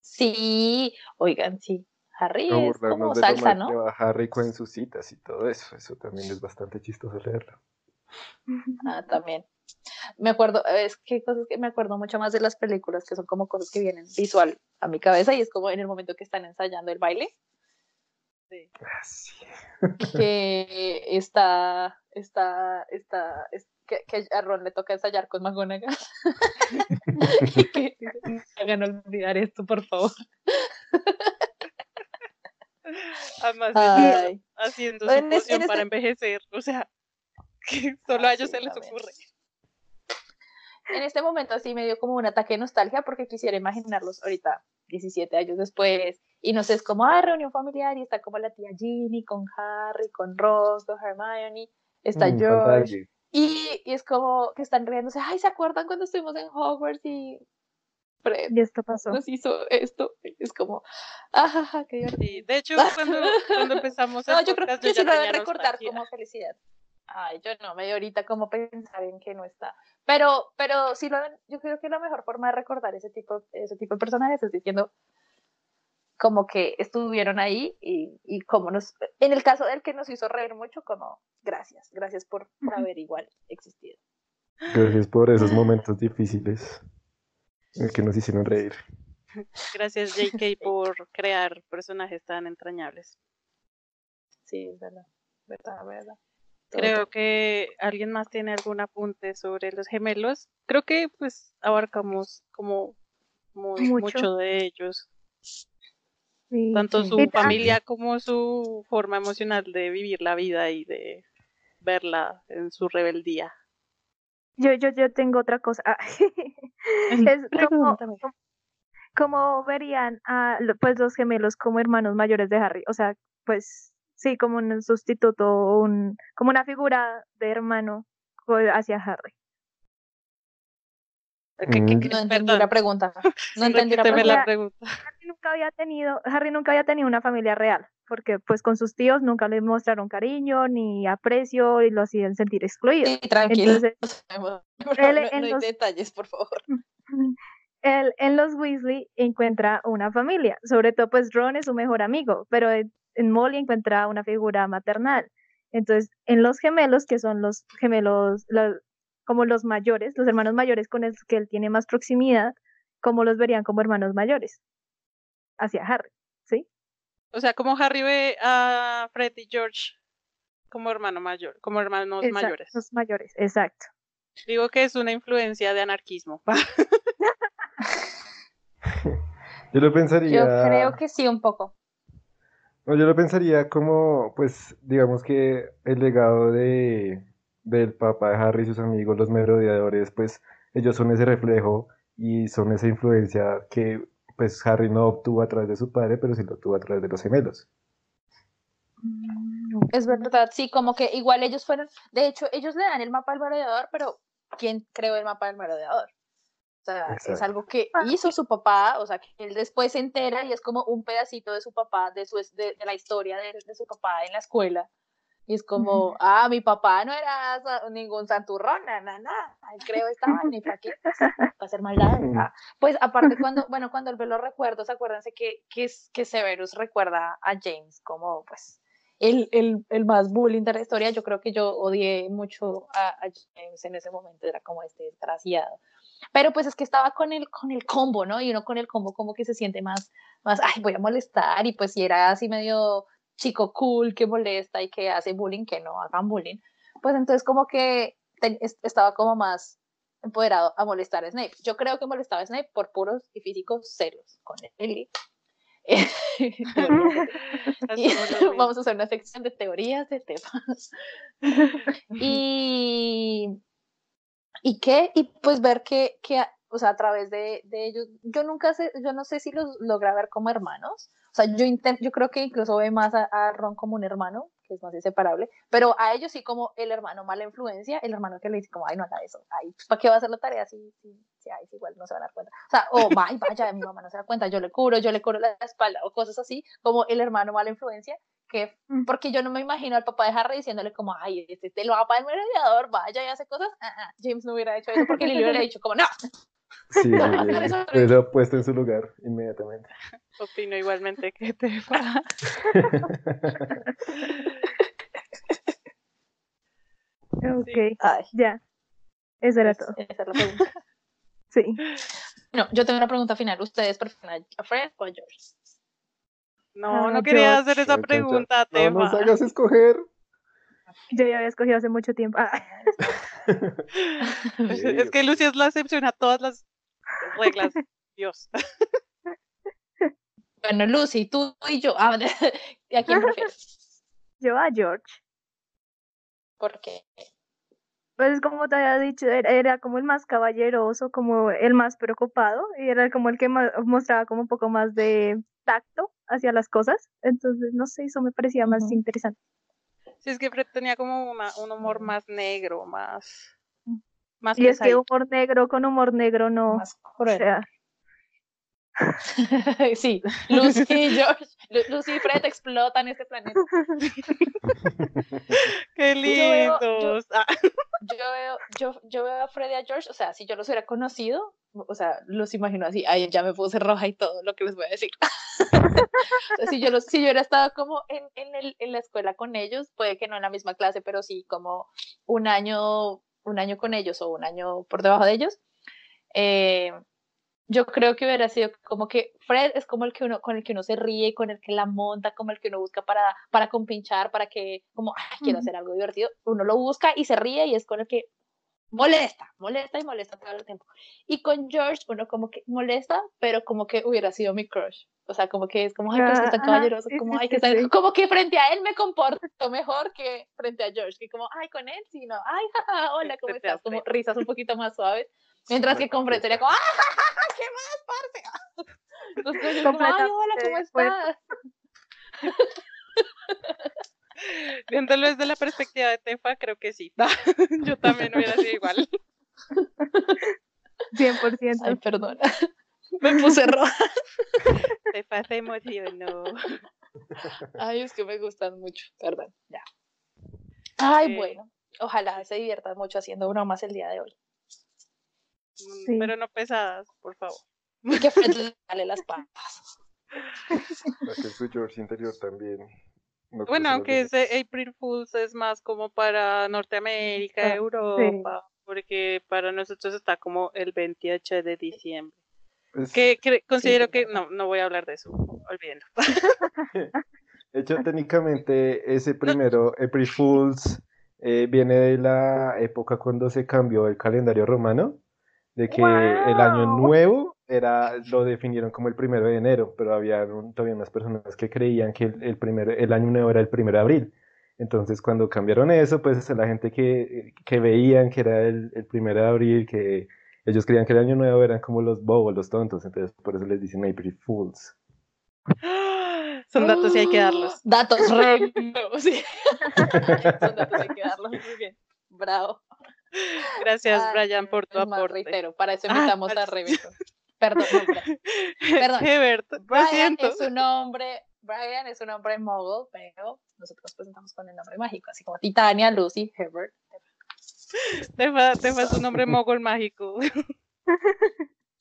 Sí, oigan, sí. Harry No es como salsa, ¿no? que va Harry con sus citas y todo eso. Eso también es bastante chistoso leerlo. Ah, también. Me acuerdo, es que cosas que me acuerdo mucho más de las películas, que son como cosas que vienen visual a mi cabeza y es como en el momento que están ensayando el baile, sí. que está, está, está, es- que, que a Ron le toca ensayar con McGonagall. y que dice, "Me hagan olvidar esto, por favor. Además, haciendo En su en poción para envejecer. O sea, que solo a ellos sí, se les ocurre. en este momento sí me dio como un ataque de nostalgia porque quisiera imaginarlos ahorita, 17 años después, y no sé, es como, ah, reunión familiar, y está como la tía Ginny con Harry, con Ross, con Hermione, está Mm, George, y, y es como que están riéndose, ay, ¿se acuerdan cuando estuvimos en Hogwarts y Fred Y esto pasó. nos hizo esto? Es como, ajaja, qué divertido. Sí, de hecho, cuando, cuando empezamos No, yo creo que yo sí lo tenía recordar nostalgia. como felicidad. Ay, yo no, me dio ahorita como pensar en que no está. Pero, pero sí lo deben- yo creo que la mejor forma de recordar ese tipo, ese tipo de personajes es diciendo como que estuvieron ahí y, y como nos, en el caso del que nos hizo reír mucho, como gracias, gracias por, por haber igual existido. Gracias por esos momentos difíciles en que nos hicieron reír. Gracias, JK, por crear personajes tan entrañables. Sí, es verdad, verdad, verdad. Creo que alguien más tiene algún apunte sobre los gemelos. Creo que pues abarcamos como muy, Mucho. mucho de ellos. Sí. Tanto su familia como su forma emocional de vivir la vida y de verla en su rebeldía. Yo, yo, yo tengo otra cosa. Ah, es como, como- como verían a pues los gemelos como hermanos mayores de Harry. O sea, pues sí, como un sustituto, un, como una figura de hermano hacia Harry. ¿Qué- qué- Mm. qué- No entendí la pregunta. No entendí la repíteme pregunta. la pregunta. Harry nunca había tenido, Harry nunca había tenido una familia real, porque pues con sus tíos nunca le mostraron cariño ni aprecio y lo hacían sentir excluido. Sí, tranquilo. Entonces, no él no, en no hay los- detalles, por favor. él en los Weasley encuentra una familia, sobre todo pues Ron es su mejor amigo, pero en, Molly encuentra una figura maternal. Entonces, en los gemelos, que son los gemelos, los- como los mayores, los hermanos mayores con los que él tiene más proximidad, ¿cómo los verían como hermanos mayores? Hacia Harry, ¿sí? O sea, como Harry ve a Fred y George como hermano mayor, como hermanos Exacto, mayores. Los mayores, exacto. Digo que es una influencia de anarquismo. Yo lo pensaría. Yo creo que sí, un poco. No, yo lo pensaría como, pues, digamos que el legado de, del papá de Harry y sus amigos, los merodeadores, pues, ellos son ese reflejo y son esa influencia que, pues, Harry no obtuvo a través de su padre, pero sí lo obtuvo a través de los gemelos. Es verdad, sí, como que igual ellos fueron, de hecho, ellos le dan el mapa al merodeador, pero ¿quién creó el mapa del merodeador? O sea, es Exacto. algo que Ah, hizo su papá, o sea, que él después se entera y es como un pedacito de su papá, de, su, de, de la historia de, de su papá en la escuela. Y es como, ah, mi papá no era sa- ningún santurrón, nada, nada, él creó esta vaina y para qué, para hacer maldad. Ah, Pues aparte cuando, bueno, cuando él ve los recuerdos, acuérdense que, que, es- que Severus recuerda a James como, pues, el, el, el, más bullying de la historia. Yo creo que yo odié mucho a, a, James en ese momento, era como este desgraciado. Pero pues es que estaba con el, con el combo, ¿no? Y uno con el combo como que se siente más, más, ay, voy a molestar. Y pues si era así medio chico cool que molesta y que hace bullying, que no hagan bullying. Pues entonces como que estaba como más empoderado a molestar a Snape. Yo creo que molestaba a Snape por puros y físicos celos con él. vamos a hacer una sección de teorías de temas. y, ¿Y qué? Y pues ver que, que o sea, a través de, de, ellos, yo nunca sé, yo no sé si los logra ver como hermanos. O sea, yo, intento, yo creo que incluso ve más a, a Ron como un hermano, que es más inseparable, pero a ellos sí como el hermano mala influencia, el hermano que le dice como, ay, no haga eso, ay, ¿para qué va a hacer la tarea si, si, si ay, igual no se van a dar cuenta? O sea, o vaya, vaya, mi mamá no se da cuenta, yo le curo, yo le curo la espalda, o cosas así, como el hermano mala influencia, que, porque yo no me imagino al papá de Harry diciéndole como, ay, este te lo va para el mediador, vaya y hace cosas, ah, ah, James no hubiera hecho eso porque Lily hubiera dicho como, no. Sí, lo he puesto en su lugar inmediatamente. Opino igualmente que te va. Ok, ya. Eso era todo. Esa es la pregunta. sí. No, yo tengo una pregunta final. ¿Ustedes prefieren a Fred o a George? No, no quería hacer esa pregunta, No nos hagas escoger. Yo ya había escogido hace mucho tiempo. Ah. es que Lucy es la excepción a todas las reglas. Dios. Bueno, Lucy, tú y yo. Ah, ¿A quién prefieres? Yo a George. ¿Por qué? Pues como te había dicho, era como el más caballeroso, como el más preocupado, y era como el que mostraba como un poco más de tacto hacia las cosas. Entonces, no sé, eso me parecía más interesante. Sí, es que Fred tenía como un humor más negro, más... más y es que humor negro con humor negro no... Más o sea, sí, Lucy y George, Lucy y Fred explotan este planeta. Qué lindos. Ah. Yo veo, yo, yo, veo, a Fred y a George, o sea, si yo los hubiera conocido, o sea, los imagino así, ay, ya me puse roja y todo lo que les voy a decir. si, yo los, si yo hubiera estado como en, en, el, en la escuela con ellos, puede que no en la misma clase, pero sí como un año, un año con ellos o un año por debajo de ellos, eh, yo creo que hubiera sido como que Fred es como el que uno, con el que uno se ríe, con el que la monta, como el que uno busca para, para compinchar, para que, como, quiero hacer algo divertido, uno lo busca y se ríe y es con el que molesta, molesta y molesta todo el tiempo. Y con George uno como que molesta, pero como que hubiera sido mi crush. O sea, como que es como, ay, que es tan caballeroso, como, ay, que como que frente a él me comporto mejor que frente a George, que como, ay, con él sí, no, ay, jaja, hola, ¿cómo estás? Como risas un poquito más suaves. Mientras que con Fred sería como, ¡ah, qué más, parce! Entonces yo como, ¡ay, hola, ¿cómo estás? Viéndolo desde la perspectiva de Tefa, creo que sí. Yo también hubiera sido igual. 100%. Ay, perdona. Me puse roja. Tefa se emocionó. Ay, es que me gustan mucho. Perdón, ya. Ay, bueno. Ojalá se diviertan mucho haciendo bromas el día de hoy. Mm, pero no pesadas, por favor. Y que Fred dale las patas. Para que su George interior también. bueno, aunque ese April Fools es más como para Norteamérica, ah, Europa, porque para nosotros está como el 28 de diciembre. Pues que, considero que no, no voy a hablar de eso, olvídenlo. De hecho, técnicamente ese primero, April Fools, eh, viene de la época cuando se cambió el calendario romano de que el año nuevo era, lo definieron como el primero de enero, pero había todavía unas personas que creían que el, el, el año nuevo era el primero de abril. Entonces, cuando cambiaron eso, pues la gente que, que veían que era el, el primero de abril, que ellos creían que el año nuevo eran como los bobos, los tontos, entonces por eso les dicen April Fools. Son datos y hay que darlos. Datos re sí. Son datos y hay que darlos. Muy bien. Bravo. Gracias, Brian, por tu aporte. Reitero, para eso ah, invitamos a Rebeca. Perdón, perdón. Hebert, Brian es un nombre, Brian es un nombre mogul, pero nosotros presentamos con el nombre mágico, así como Titania, Lucy, Hebert. Tefa, Tefa es un nombre mogul mágico.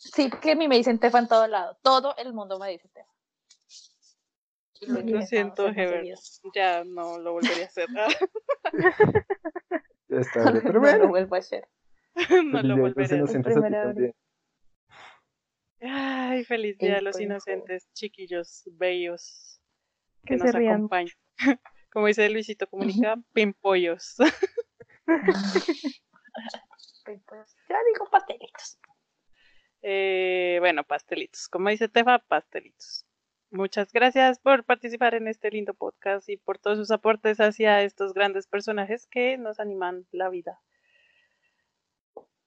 Sí, que a mí me dicen Tefa en todo lado. Todo el mundo me dice Tefa. Lo siento, Heber. Ya no lo volvería a hacer. Ya está bien, pero No lo bueno. vuelvo a hacer. no lo día de los volveré a hacer. a. Ay, feliz día de los inocentes, chiquillos bellos que Que nos acompañan. Como dice Luisito Comunica, pimpollos. Pues, ya digo pastelitos. Eh, bueno, pastelitos. Como dice Tefa, pastelitos. Muchas gracias por participar en este lindo podcast y por todos sus aportes hacia estos grandes personajes que nos animan la vida.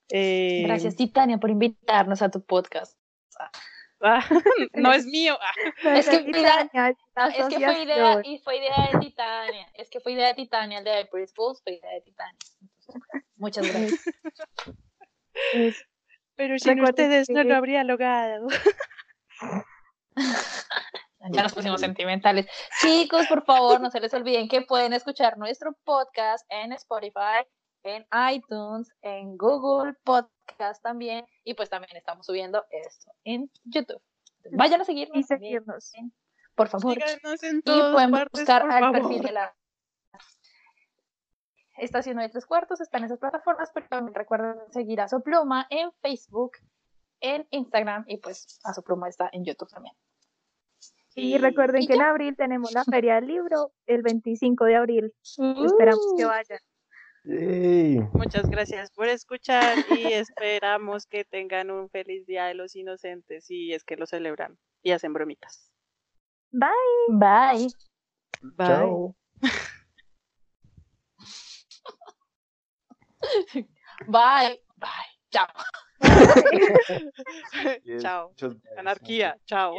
Eh, Gracias, Titania, por invitarnos a tu podcast. ah, no es mío. ah. Es que Titania, es que fue idea, y fue idea de Titania. Es que fue idea de Titania, el de April Fools fue idea de Titania. Muchas gracias. Pero sin Recuerden ustedes no lo habría logrado. Ya nos pusimos sentimentales. Chicos, por favor, no se les olviden que pueden escuchar nuestro podcast en Spotify, en iTunes, en Google Podcast también. Y pues también estamos subiendo esto en YouTube. Vayan a seguirnos. Y también, seguirnos. Por favor. En Y pueden partes, buscar al favor. perfil de la Estación de Tres Cuartos, está en esas plataformas, pero también recuerden seguir a su pluma en Facebook, en Instagram y pues a su pluma está en YouTube también. Y recuerden Y que en abril tenemos la Feria del Libro, el 25 de abril. Esperamos que vayan. Yay. Muchas gracias por escuchar y esperamos que tengan un feliz día de los inocentes y es que lo celebran y hacen bromitas. Bye. Bye. Chao. Bye. Bye. Chao. Chao. Anarquía. Chao.